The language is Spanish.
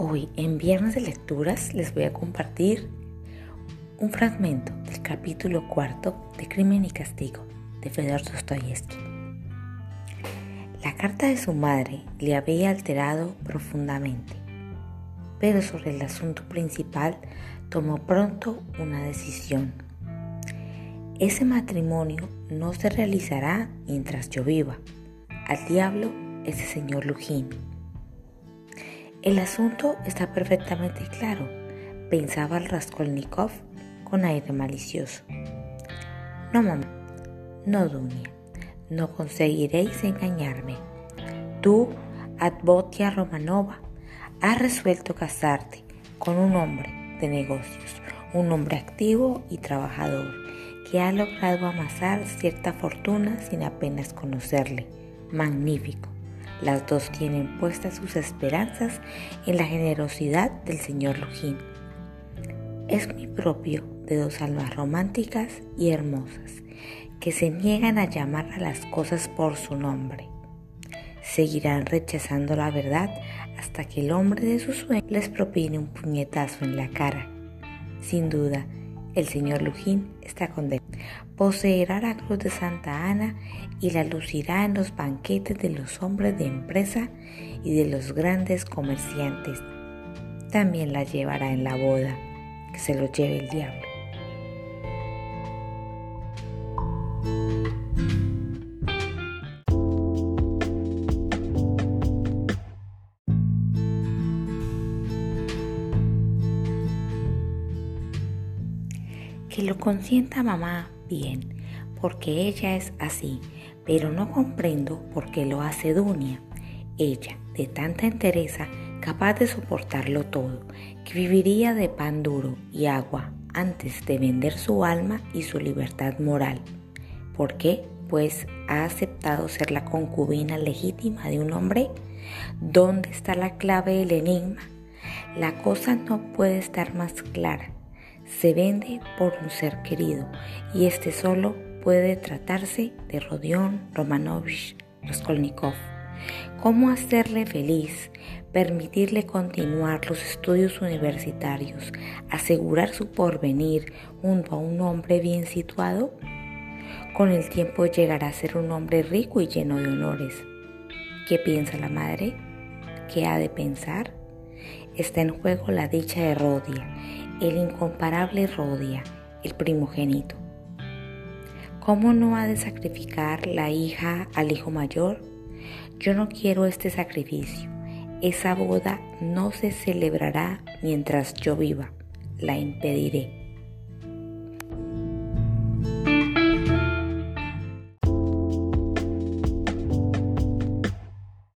Hoy en Viernes de Lecturas les voy a compartir un fragmento del capítulo cuarto de Crimen y Castigo de Fedor Dostoyevsky. La carta de su madre le había alterado profundamente, pero sobre el asunto principal tomó pronto una decisión. Ese matrimonio no se realizará mientras yo viva. Al diablo ese señor Lujín el asunto está perfectamente claro, pensaba Raskolnikov con aire malicioso. No, mamá, no, Dunia, no conseguiréis engañarme. Tú, Advotia Romanova, has resuelto casarte con un hombre de negocios, un hombre activo y trabajador que ha logrado amasar cierta fortuna sin apenas conocerle. Magnífico. Las dos tienen puestas sus esperanzas en la generosidad del señor Lujín. Es muy propio de dos almas románticas y hermosas que se niegan a llamar a las cosas por su nombre. Seguirán rechazando la verdad hasta que el hombre de sus sueños les propine un puñetazo en la cara. Sin duda, el señor Lujín está condenado. Poseerá la cruz de Santa Ana y la lucirá en los banquetes de los hombres de empresa y de los grandes comerciantes. También la llevará en la boda, que se lo lleve el diablo. Que lo consienta mamá bien, porque ella es así, pero no comprendo por qué lo hace Dunia. Ella, de tanta entereza, capaz de soportarlo todo, que viviría de pan duro y agua antes de vender su alma y su libertad moral. ¿Por qué? Pues ha aceptado ser la concubina legítima de un hombre. ¿Dónde está la clave del enigma? La cosa no puede estar más clara se vende por un ser querido y este solo puede tratarse de Rodion Romanovich Raskolnikov. ¿Cómo hacerle feliz? Permitirle continuar los estudios universitarios, asegurar su porvenir junto a un hombre bien situado. Con el tiempo llegará a ser un hombre rico y lleno de honores. ¿Qué piensa la madre? ¿Qué ha de pensar? Está en juego la dicha de Rodia el incomparable Rodia, el primogénito. ¿Cómo no ha de sacrificar la hija al hijo mayor? Yo no quiero este sacrificio. Esa boda no se celebrará mientras yo viva. La impediré.